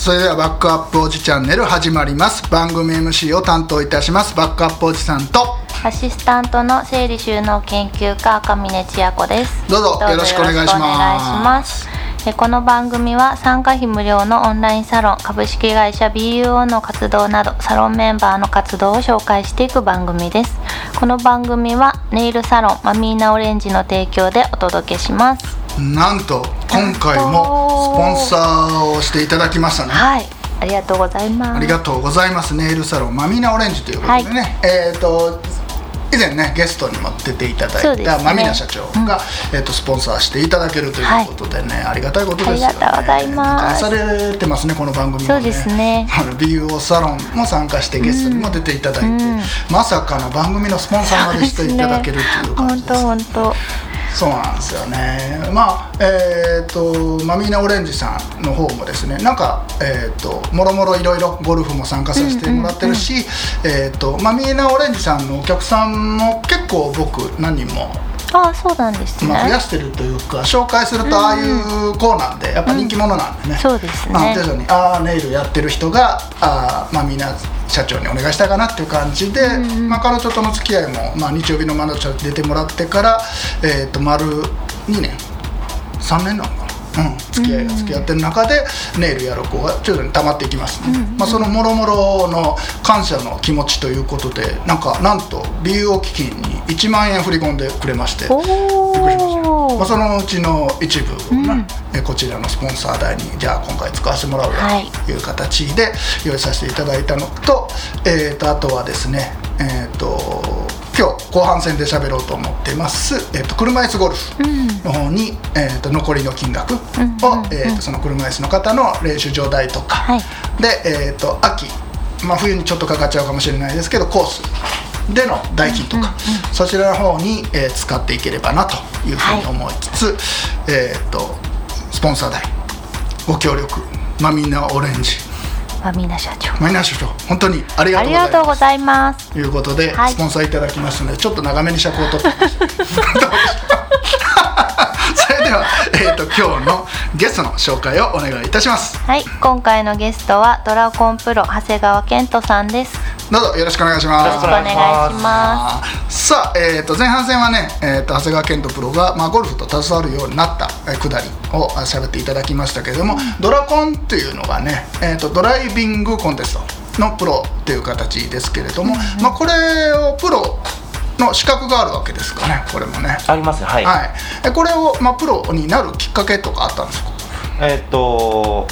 それではバックアップおじチャンネル始まります。番組 MC を担当いたします。バックアップおじさんと。アシスタントの整理収納研究家赤嶺千也子です。どうぞよろしくお願いします。この番組は参加費無料のオンラインサロン株式会社 BUO の活動などサロンメンバーの活動を紹介していく番組です。この番組はネイルサロンマミーナオレンジの提供でお届けしますなんと今回もスポンサーをしていただきましたね。はい。ありがとうございます。ありがとうございますネイルサロンマミーナオレンジということでね、えっ、と以前ねゲストにも出ていただいた、ね、マミナ社長が、うん、えーと、スポンサーしていただけるということでね、はい、ありがたいことですよね。ありがとうございます。愛されてますねこの番組も、ね、そうですね。美容サロンも参加してゲストにも出ていただいて、うん、まさかの番組のスポンサーまでしていただけるっていう感じです。本当本当そうなんですよね。まあえっ、ー、とマミーナオレンジさんの方もですねなんかえっ、ー、ともろもろいろいろゴルフも参加させてもらってるし、えっ、とマミーナオレンジさんのお客さんも結構僕何人もあそうなんですね、まあ、増やしてるというか紹介するとああいう子なんで、やっぱ人気者なんでね、うん、そうですね、まあ、徐々にああネイルやってる人があまあみんな社長にお願いしたいかなっていう感じで、うん、まあ、彼女との付き合いも、まあ、日曜日のマナちゃん出てもらってから、えー、と丸2年？3年なの？うん、付き合いが付き合ってる中でネイルやる子が徐々に溜まっていきますね、うん、まあ、そのもろもろの感謝の気持ちということでなんかなんと BUO 基金に1万円振り込んでくれましてびっくりしました、まあ、そのうちの一部をね、うん、こちらのスポンサー代にじゃあ今回使わせてもらうよという形で用意させていただいたのと,、えー、とあとはですねえっ、ー、と今日後半戦で喋ろうと思ってます、えーと、車椅子ゴルフの方に、うん、えーと、残りの金額を、えーと、その車椅子の方の練習場代とか、はい、で、えー、と秋、まあ、冬にちょっとかかっちゃうかもしれないですけどコースでの代金とか、そちらの方に、えー、使っていければなというふうに思いつつ、はい、えー、とスポンサー代ご協力まあみんなオレンジマミナ社長。マミナ社長本当にありがとうございます。ということで、はい、スポンサーいただきますのでちょっと長めに尺を取って。それでは、えーと、今日のゲストの紹介をお願いいたします。はい。今回のゲストはドラゴンプロ長谷川健人さんですどうぞよろしくお願いします。よろしくお願いします。さあ、えっ、ー、と前半戦はね、えっ、ー、と長谷川健人プロがまあゴルフと携わるようになったくだりを喋っていただきましたけれども、うん、ドラコンっていうのがね、えっ、ー、とドライビングコンテストのプロっていう形ですけれども、うん、まあこれをプロの資格があるわけですかね、これもね。ありますはい。はい。これをまあプロになるきっかけとかあったんですか？えっ、と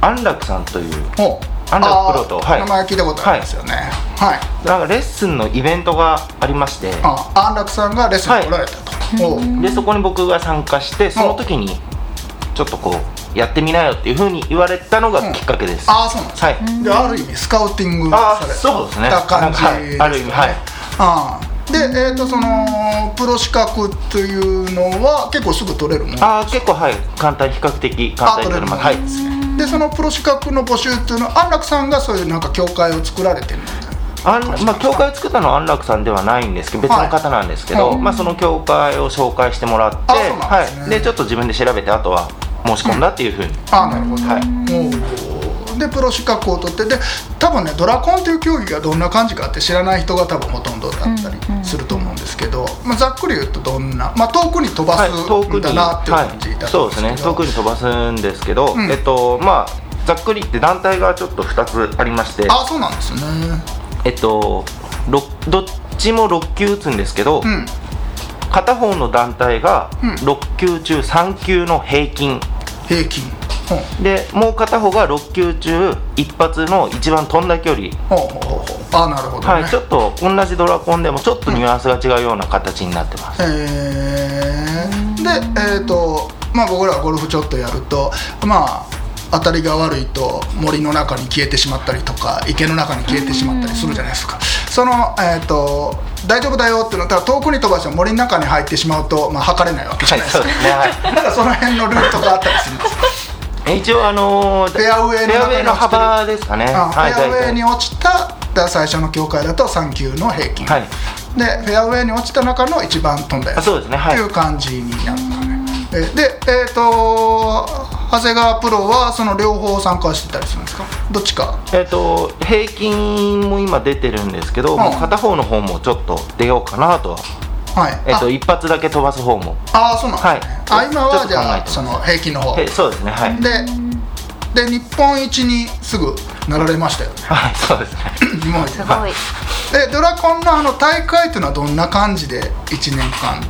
安楽さんという。安楽プロと、はい、名前聞いたことありますよね。はい、なんかレッスンのイベントがありまして。あ安楽さんがレッスンに来られたと、はい、でそこに僕が参加してその時にちょっとこうやってみなよっていうふうに言われたのがきっかけです、うん、ああそうなんですはい、である意味スカウティングされそうですね。感じ、はい、ある意味はい。ああで、えーと、そのプロ資格というのは結構すぐ取れるものあ結構はい。簡単比較的簡単に取れます。はいでそのプロ資格の募集っていうのは安楽さんがそういうなんか協会を作られてるあんまあ、協会を作ったのは安楽さんではないんですけど別の方なんですけど、はい、まあ、その協会を紹介してもらって、ね、はい、でちょっと自分で調べてあとは申し込んだっていうふうに、うん、あなるほど、はいでプロ資格を取ってで多分ねドラコンという競技がどんな感じかって知らない人が多分ほとんどだったりすると思うんですけど、まあ、ざっくり言うとどんな、まあ、遠くに飛ばすんだなっていう感じだと思うんですけど、はい、そうですね。遠くに飛ばすんですけど、うん、えっとまあざっくりって団体がちょっと2つありましてあそうなんですね。えっとどっちも6級打つんですけど、うん、片方の団体が6級中3級の平均。平均でもう片方が6球中一発の一番飛んだ距離。あなるほど、ね、はい、ちょっと同じドラコンでもちょっとニュアンスが違うような形になってます、うん、へえでえっ、ー、とまあ僕らゴルフちょっとやるとまあ当たりが悪いと森の中に消えてしまったりとか池の中に消えてしまったりするじゃないですか。その、えーと、大丈夫だよっていうのは遠くに飛ばして森の中に入ってしまうと、まあ、測れないわけじゃないですか、はい、そ、ね、なんかその辺のルートがあったりするんです一応あのー、フェアウェイの幅ですかね、フェアウェイに落ちた最初の境界だと3球の平均、はい、でフェアウェイに落ちた中の一番飛んだやつ。そうですね、はい、っていう感じになるのね。でえっ、ー、と長谷川プロはその両方参加してたりするんですか？どっちか。えっ、と平均も今出てるんですけど、んもう片方の方もちょっと出ようかなとははい。えっ、と一発だけ飛ばす方も。ああそうなんですね、はい。あ今はじゃあその平均の方。えそうですね。はい。でで日本一にすぐなられましたよね。はいそうですね。日本一すごい。でドラコンのあの大会っていうのはどんな感じで1年間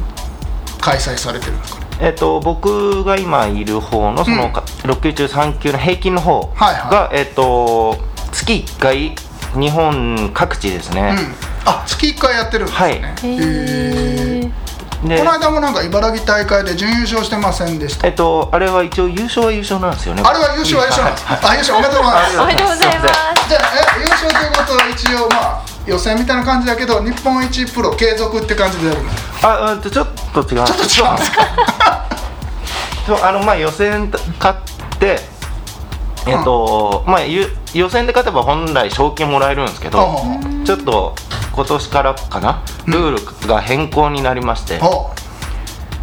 開催されてるんですか。ねえっと僕が今いる方のその、うん。6級中3級の平均の方が、はいはえっと月1回日本各地ですね、うん。あ月1回やってるんですね、はい。へえでこの間もなんか茨城大会で準優勝してませんでした？えっとあれは一応優勝は優勝なんですよね。あれは優勝は優勝なんです。かあ優勝おめでとうございます。おめでとうございます。じゃあえ優勝ということは一応まあ予選みたいな感じだけど日本一プロ継続って感じでやるの？あうんとちょっと違うんちょっと違うんですか？そうあのまあ予選勝ってえっと、まあゆ予選で勝てば本来賞金もらえるんですけど、ちょっと今年からかなルールが変更になりまして、ほ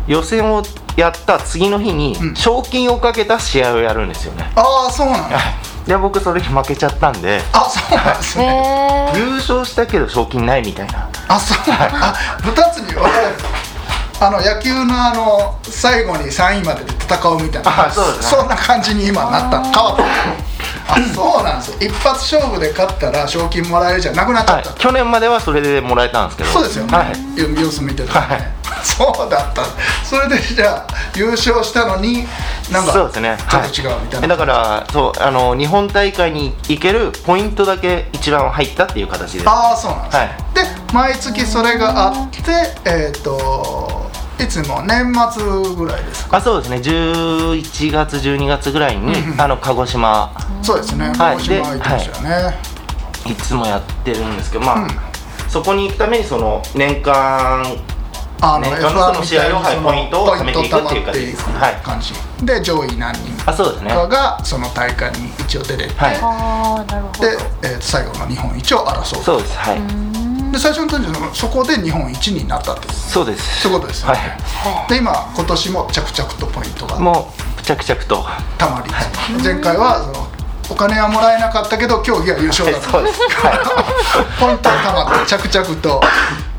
予選をやった次の日にうん。賞金をかけた試合をやるんですよね、うああそうなんだ。で僕それに負けちゃったんであそうなんですへねえ優勝したけど賞金ないみたいな。あそうなんだ。あ二つに分かれるあの野球のあの最後に3位までで戦うみたいな。あそうですね。そんな感じに今なった。変わったあそうなんですよ。一発勝負で勝ったら賞金もらえるじゃなくなっちゃった、はい、去年まではそれでもらえたんですけど。そうですよね、はい。よ様子見てたらね、そうだった。それでじゃあ優勝したのになんかそうですね。ちょっと違うみたいな、えだからそうあの日本大会に行けるポイントだけ一番入ったっていう形です。ああそうなんです、はい。で毎月それがあってえっ、といつも年末ぐらいですか？あそうですね。11月12月ぐらいに、うんうん。あの鹿児島。そうですね。はい。鹿児島行ってましたよね、い。つもやってるんですけどまあ、うん。そこに行くためにその年間あ年間のその試合をはいポイントを貯めていくっていう感じですはい。感じ。で上位何人あそうですね。かがその大会に一応出れて、はい。ああなるほど。で、えー最後の日本一を争うそうです。はいで最初の時のそこで日本一になったってそうです。そういうことですよね、はで今今年も着々とポイントが。いもう着々と。たまり、前回はそのお金はもらえなかったけど競技は優勝だった。そうです。はい。ポイントはたまって着々と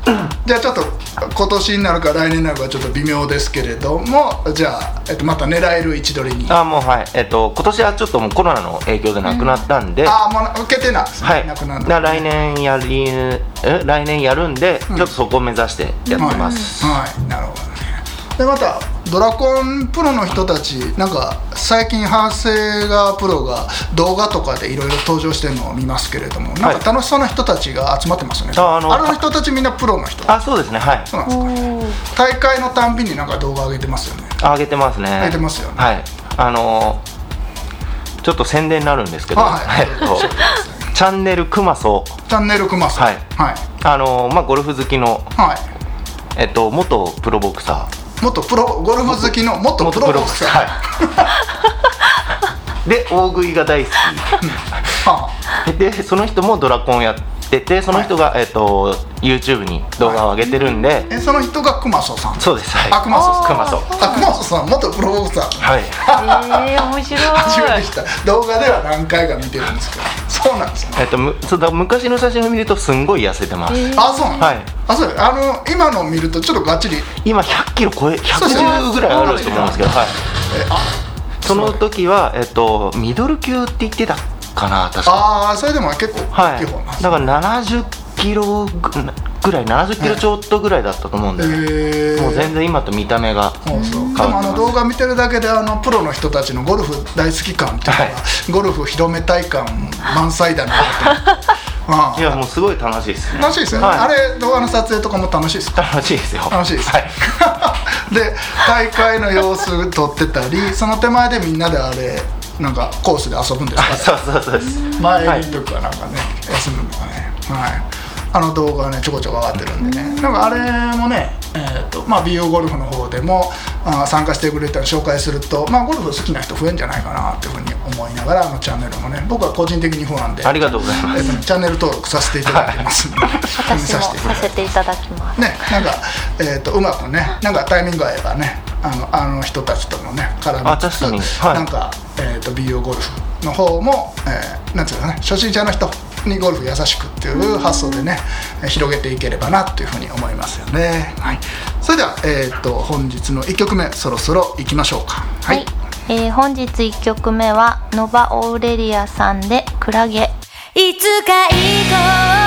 じゃあちょっと今年になるか来年になるかちょっと微妙ですけれどもじゃあ、えっと、また狙える位置取りに。ああもうはい。えっと今年はちょっともうコロナの影響でなくなったんで、あもう受けてなんですね、はい、なくなるだから来年やりえ来年やるんで、ちょっとそこを目指してやってます、はい、はい。なるほど。ねでまたドラコンプロの人たちなんか最近長谷川プロが動画とかでいろいろ登場してるのを見ますけれどもなんか楽しそうな人たちが集まってますよね、ああのの人たちみんなプロの人。あそうですね。はい。そうなんですか大会のたんびになんか動画上げてますよね。あ上げてますね。上げてますよね。はい。あのーちょっと宣伝になるんですけど、あはい。えっとチャンネルクマソ。チャンネルくますはい。はい、あのーまあゴルフ好きのはい。えっと元プロボクサ元プロゴルフ好きのー元プロボクサー。はい。で大食いが大好はきでその人もドラコンやっててその人が、えっと YouTube に動画を上げてるんで、あえその人が熊曽さん？そうですはい。あ熊曽さん。クマソあ熊曽さん元プロボクサー。はい。えー、面白い。初めて知った。動画では何回か見てるんですけど。そうなんですね。えっとむそうだ昔の写真を見るとすんごい痩せてます、あそうなんだ、はいあそうあの今の見るとちょっとがっちり今100キロ超えそうですね110ぐらいあると思うんですけど、はい、えあその時は、えっと、ミドル級って言ってたかな確か。あーそれでも結構はい大きい方なんですだから70キロぐぐらい70キロちょっとぐらいだったと思うんで、もう全然今と見た目が変わってます。もあの動画見てるだけであのプロの人たちのゴルフ大好き感っていうのが、はい。ゴルフ広めたい感満載だなと思って いやもうすごい楽しいですね。楽しいですよね、はい。あれ動画の撮影とかも楽しいですか？楽しいですよ。楽しいです、はい。で大会の様子撮ってたりその手前でみんなであれなんかコースで遊ぶんですかあ そうそうそうです。前にとかなんかね、休むのかね。はいあの動画がねちょこちょこ上がってるんでね。なんかあれもねえーとまあ BU ゴルフの方でもあ参加してくれたら紹介するとまあゴルフ好きな人増えんじゃないかなっていうふうに思いながらあのチャンネルもね僕は個人的に不安でありがとうございます。えーチャンネル登録させていただいてますんで、私もさせていただきます。ねなんか、えー、とうまくねなんかタイミング合えばねあのあの人たちともね絡みつつはい。なんか、えー、と BO ゴルフの方も、えーなんていうのかね初心者の人にゴルフ優しくっていう発想でね、えー広げていければなというふうに思いますよね、はい、それでは、えー、と本日の1曲目そろそろ行きましょうか。はい、えー本日1曲目はノバ・オーレリアさんで「クラゲ」いつか行こう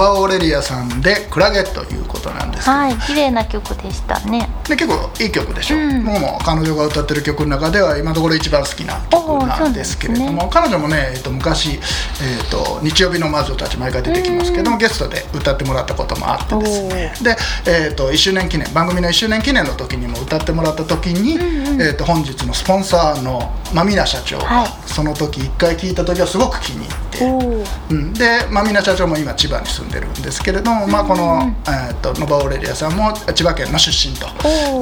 バ・オレリアさんで「クラゲ」ということなんですけど、はい綺麗な曲でしたね。で結構いい曲でしょ、うん。僕も彼女が歌ってる曲の中では今のところ一番好きな曲なんですけれども、彼女もね、えっと昔、えっと日曜日の魔女たち毎回出てきますけども、ゲストで歌ってもらったこともあってですね。で、えっと1周年記念番組の1周年記念の時にも歌ってもらった時に、えっと本日のスポンサーのマミナ社長が、はい。その時1回聞いた時はすごく気に入って。うん、で、まあ、みな社長も今千葉に住んでるんですけれども、まあ、この、えー、とノバオレリアさんも千葉県の出身と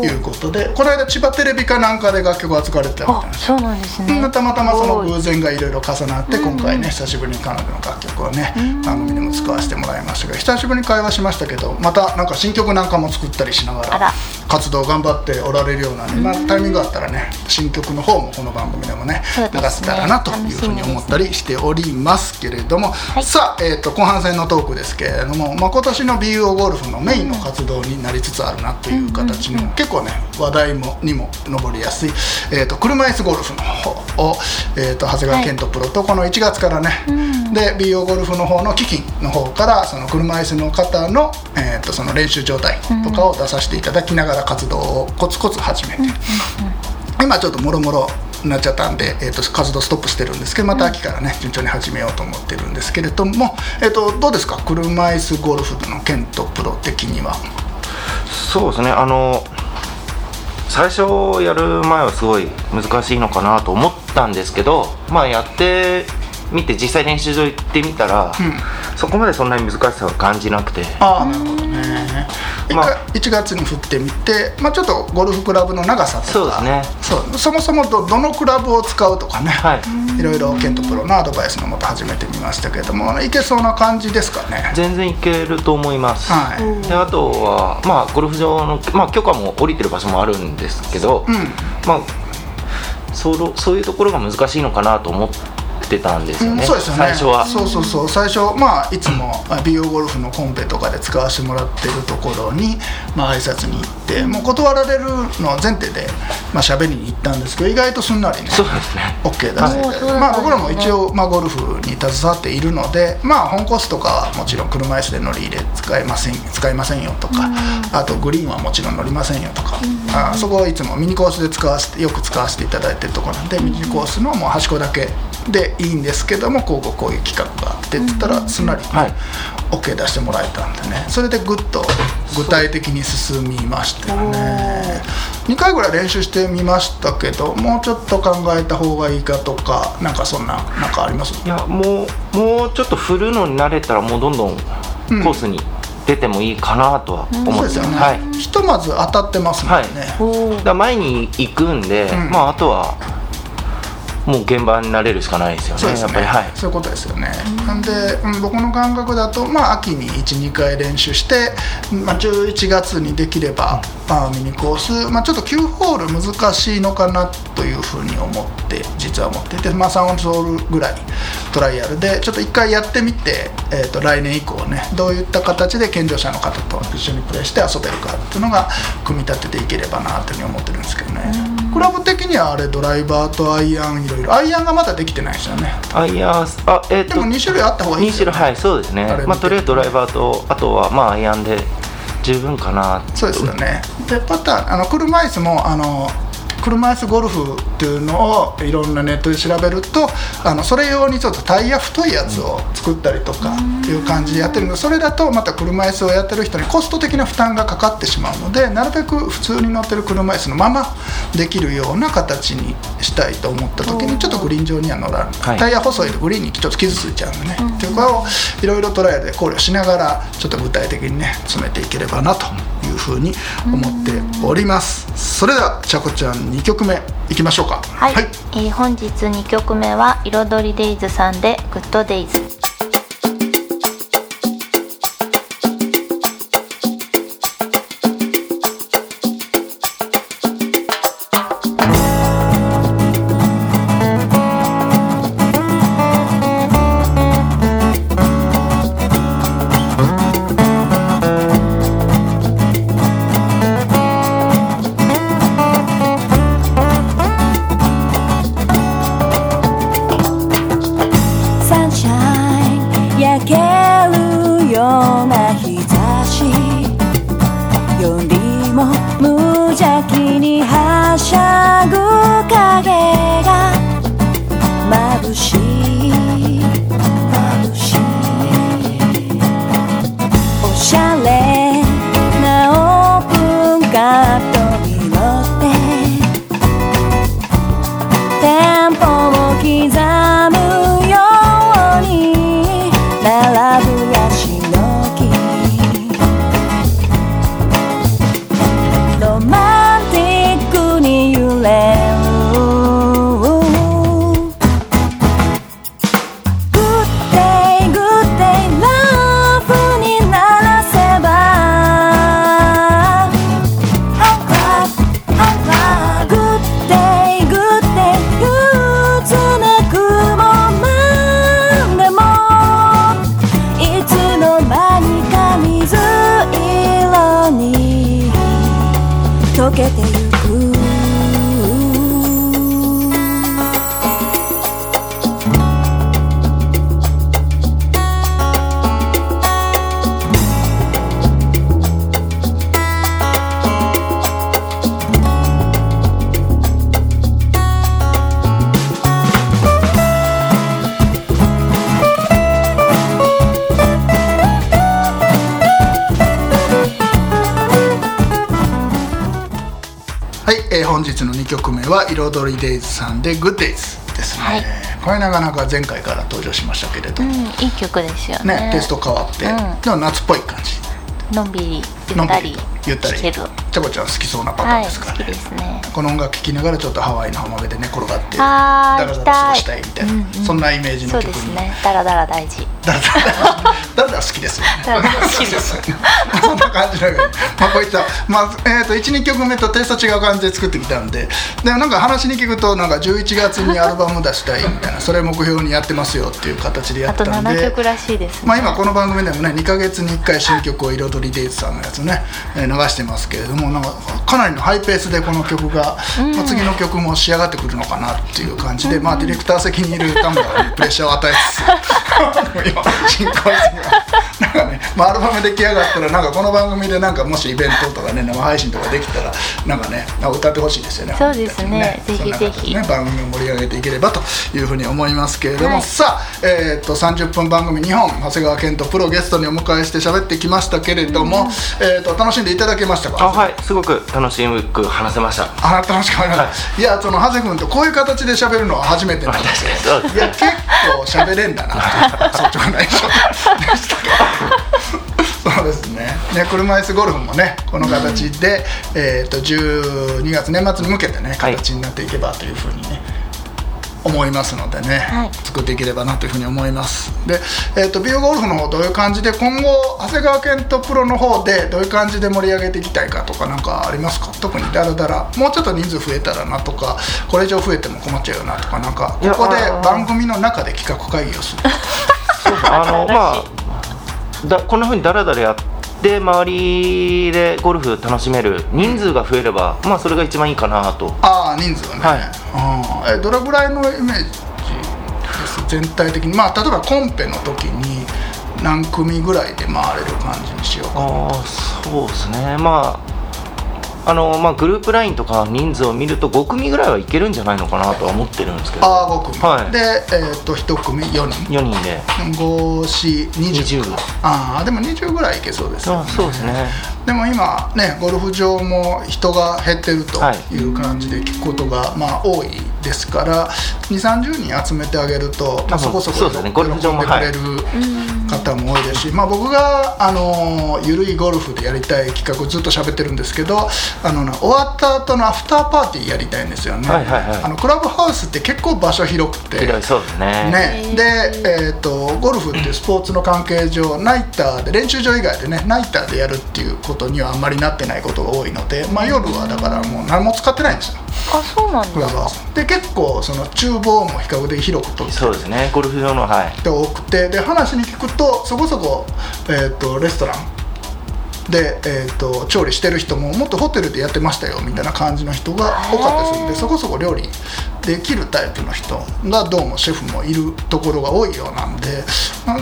いうことでこの間千葉テレビかなんかで楽曲を扱われてたみたいな。んですあそうなんですね。うんたまたまその偶然がいろいろ重なって今回ね久しぶりに彼女の楽曲をね番組でも使わせてもらいましたが久しぶりに会話しましたけどまたなんか新曲なんかも作ったりしながら活動頑張っておられるようなん。で、まあ、タイミングがあったらね新曲の方もこの番組でもね流せたらなというふうに思ったりしておりますけれども、い。さあ、えー、と後半戦のトークですけれども、まあ、今年の BUO ゴルフのメインの活動になりつつあるなという形にも、結構ね話題もにも上りやすい、えー、と車椅子ゴルフの方を、えー、と長谷川健人プロとこの1月からね、で BO ゴルフの方の基金の方からその車椅子の方の,、えー、とその練習状態とかを出させていただきながら活動をコツコツ始めて、今ちょっともろもろになっちゃったんで、えー、と活動ストップしてるんですけどまた秋からね順調に始めようと思ってるんですけれども、えー、とどうですか？車椅子ゴルフのケントプロ的には。そうですね。あの最初やる前はすごい難しいのかなと思ったんですけどまあやってみて実際練習場行ってみたら、そこまでそんなに難しさは感じなくて。ああなるほどね。一まあ。回1月に振ってみて、まあ、ちょっとゴルフクラブの長さとか。そうですね。そう。そもそもどどのクラブを使うとかね、はい。いろいろケントプロのアドバイスのもと始めてみましたけれどもいけそうな感じですかね。全然いけると思います、はい。であとはまあゴルフ場の、まあ、許可も下りてる場所もあるんですけど、うん。まあそのそういうところが難しいのかなと思ってたんですよね、そうですよね。最初は。そうそうそう。最初まあいつもまあ美容ゴルフのコンペとかで使わせてもらってるところにまあ挨拶に行ってもう断られるの前提でまあ喋りに行ったんですけど意外とすんなりねそうですね。OK 出はい。せて、まあ僕らも一応、まあ、ゴルフに携わっているのでまあ本コースとかはもちろん車椅子で乗り入れ使えません使いませんよとか、あとグリーンはもちろん乗りませんよとか、あそこはいつもミニコースで使わせてよく使わせていただいてるところなんでミニコースのもう端っこだけでいいんですけどもこうこうこういう企画があってって言ったらすんなり、はい。OK 出してもらえたんでね。それでぐっと具体的に進みましたよね。2回ぐらい練習してみましたけどもうちょっと考えた方がいいかとかなんかそんななんかあります？いやもうもうちょっと振るのに慣れたらもうどんどんコースに出てもいいかなとは思ってます、そうですよね、はい。ひとまず当たってますもんね、おだから前に行くんで、ん。まああとはもう現場に慣れるしかないですよねそうですね。はい。そういうことですよね、なんで、うん僕の感覚だと、まあ、秋に12回練習して、まあ、11月にできれば、まあ、ミニコース、まあ、ちょっと9ホール難しいのかなというふうに思って実は思っていて、まあ、3ホールぐらいトライアルでちょっと1回やってみて、えー、と来年以降ねどういった形で健常者の方と一緒にプレーして遊べるかっていうのが組み立てていければなというふうに思ってるんですけどね。クラブ的にはあれドライバーとアイアンいろいろアイアンがまだできてないですよね。あいやあえっ、とでも2種類あった方がいい2ですよ、ね、種類はいそうですね。まあとりあえずドライバーとあとはまあアイアンで十分かなそうですよね。でパターンあの車椅子もあの車椅子ゴルフっていうのをいろんなネットで調べるとあのそれ用にちょっとタイヤ太いやつを作ったりとかいう感じでやってるの。でそれだとまた車椅子をやってる人にコスト的な負担がかかってしまうのでなるべく普通に乗ってる車椅子のままできるような形にしたいと思った時にちょっとグリーン上には乗らない、はい。タイヤ細いとグリーンにちょっと傷ついちゃうんでね、っていうことをいろいろトライアルで考慮しながらちょっと具体的にね詰めていければなというふうに思っております、それではちゃこちゃん2曲目いきましょうか。はい、えー本日2曲目は彩りデイズさんでグッドデイズ本日の2曲目は「彩りデイズ」さんで「グッデイズ」ですね、はい。これなかなか前回から登場しましたけれど、うんいい曲ですよね。ねテイスト変わって、うん。でも夏っぽい感じ。のんびりゆったりゆったり。ちゃこちゃん好きそうなパターはいンですからね、好きですね。この音楽聴きながらちょっとハワイの浜辺で寝転がってダラダラ過ごしたいみたいな、うんうん。そんなイメージそうですの曲に、ね。ダラダラ大事ダラダラダラダラ好きですそんな感じだけど、まあ、こういった、まあえー、と12曲目とテイスト違う感じで作ってきたんででもなんか話に聞くとなんか11月にアルバム出したいみたいなそれ目標にやってますよっていう形でやったんで7曲らしいですねまあ、今この番組でもね2ヶ月に1回新曲を彩りデイズさんのやつね、えー流してますけれどもなんかかなりのハイペースでこの曲が、まあ、次の曲も仕上がってくるのかなっていう感じで、まあ、ディレクター席にいる田村にプレッシャーを与えつつ今進行してなんかね、まあ、アルバム出来上がったらなんかこの番組でなんかもしイベントとかね生配信とかできたらなんかね歌ってほしいですよね。そうですね。本当にぜひぜひ。ね番組を盛り上げていければというふうに思いますけれども、はい。さあ、えー、と30分番組2本長谷川健とプロゲストにお迎えして喋ってきましたけれども、えー、と楽しんでいただけましたか？あはい。すごく楽しく話せました。あ楽しかった、い、やその長谷君とこういう形で喋るのは初めてなんですよ。いや結構喋れんだな率直な印象でしたけどそうですね。ね車椅子ゴルフもねこの形で、えー、と12月年末に向けてね形になっていけばというふうにね、思いますのでね、はい。作っていければなというふうに思います。で、えー、とビオゴルフの方どういう感じで今後長谷川健とプロの方でどういう感じで盛り上げていきたいかとかなんかありますか？特にダラダラもうちょっと人数増えたらなとかこれ以上増えても困っちゃうよなとかなんかここで番組の中で企画会議をする。あのまあだこんなふうにダラダラやって周りでゴルフ楽しめる人数が増えれば、まあそれが一番いいかなと。ああ人数がね、はい。えどれぐらいのイメージ全体的に。まあ例えばコンペの時に何組ぐらいで回れる感じにしようかああそうですね。まああのまあグループラインとか人数を見ると5組ぐらいはいけるんじゃないのかなとは思ってるんですけど。ああ5組、はい。で、えー、と1組4人。4人で。5420 20ああでも20ぐらいいけそうですよあそうですね。でも今ねゴルフ場も人が減ってるとはい。いう感じで聞くことがまあ多いですから2 3 0人集めてあげると、まあ、そこそこ喜んでくれる方も多いですし、まあ、僕があのゆるいゴルフでやりたい企画をずっと喋ってるんですけどあのな終わった後のアフターパーティーやりたいんですよね、はいはいはい。あのクラブハウスって結構場所広くて。広いそうですね。ね、で、えー、とゴルフっていうスポーツの関係上ナイターで練習場以外でねナイターでやるっていうことにはあんまりなってないことが多いので、まあ、夜はだからもう何も使ってないんですよ。あそうなんですかクラブハウス。で結構その厨房も比較的広く取って。そうですね。ゴルフ場のはい。て多くて。で話に聞くとそこそこ、えー、とレストランで、えー、と調理してる人ももっとホテルでやってましたよみたいな感じの人が多かったりするんでそこそこ料理できるタイプの人がどうもシェフもいるところが多いようなんでだ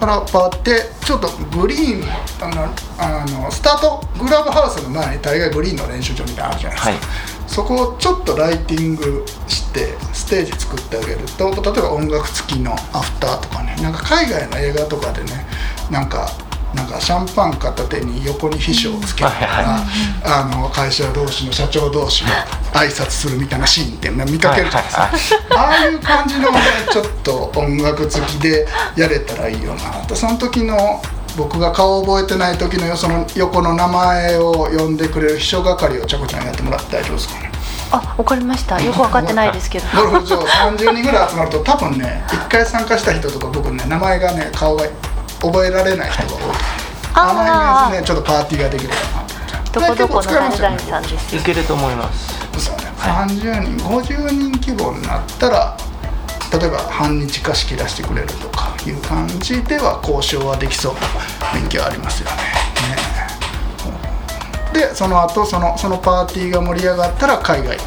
からパーってちょっとグリーンあのあのスタートグラブハウスの前に大概グリーンの練習場みたいなのあるじゃないですか。はいそこをちょっとライティングしてステージ作ってあげると例えば音楽付きのアフターとかねなんか海外の映画とかでねなんかなんかシャンパン片手に横に秘書をつけながら、あの会社同士の社長同士が挨拶するみたいなシーンって見かけるじゃないですか、ああいう感じのねちょっと音楽付きでやれたらいいよなとその時の僕が顔を覚えてない時のよその横の名前を呼んでくれる秘書係をちゃこちゃんやってもらって大丈夫ですかね。あわかりました。よくわかってないですけど。ゴルフ場30人ぐらい集まると多分ね1回参加した人とか僕ね名前がね顔が覚えられない人が多い。あのイメージでねちょっとパーティーができるかなとどこどこの誰々さんですいけると思います。そうね、30人50人規模になったら例えば半日貸し切らしてくれるとかいう感じでは交渉はできそうな雰囲気はありますよね。ね。ででその後そのそのパーティーが盛り上がったら海外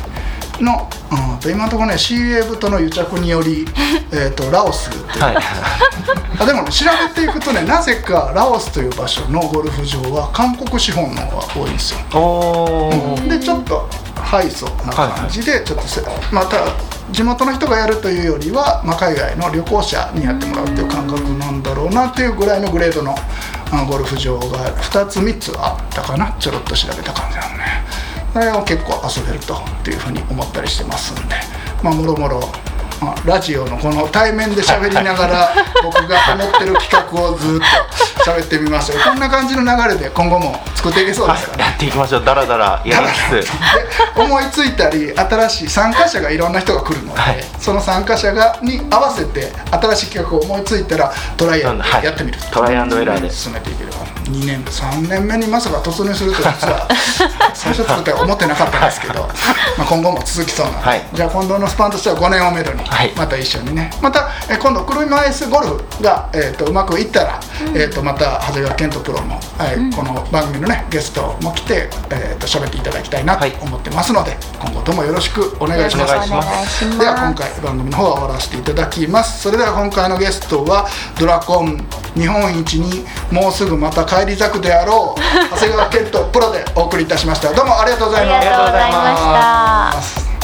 の、うん、と今のところね CA 部との癒着により、えー、とラオスっていう。はい。あでもね調べていくとねなぜかラオスという場所のゴルフ場は韓国資本の方が多いんですよ。おー。でちょっとハイソな感じでちょっとせ、また地元の人がやるというよりは、まあ、海外の旅行者にやってもらうっていう感覚なんだろうなっていうぐらいのグレードのあゴルフ場が2つ3つあったかなちょろっと調べた感じなのね結構遊べるとっていうふうに思ったりしてますんで。まあもろもろまあラジオのこの対面で喋りながら 僕が思ってる企画をずっと喋ってみましたよこんな感じの流れで今後も作っていけそうですかね。やっていきましょう。だらだらやりつ。思いついたり新しい参加者がいろんな人が来るので、はい。その参加者がに合わせて新しい企画を思いついたらトライアンドはい。やってみる、トライアンドエラーで。進めていければ2年3年目にまさか突入すると実は 最初作っては思ってなかったんですけど、まあ、今後も続きそうな。ので、はい。じゃあ今度のスパンとしては5年をめどにはい。また一緒にね。またえ今度車椅子ゴルフが、えー、とうまくいったら、えー、とまた長谷川健人プロも、はいこの番組のねゲストも来て、えー、と喋っていただきたいなとはい。思ってますので、今後ともよろしくお願いします。お願いします。お願いします。では今回番組の方は終わらせていただきます。それでは今回のゲストはドラコン日本一にもうすぐまた帰り咲くであろう 長谷川健人プロでお送りいたしました。どうもありがとうございます。ありがとうございました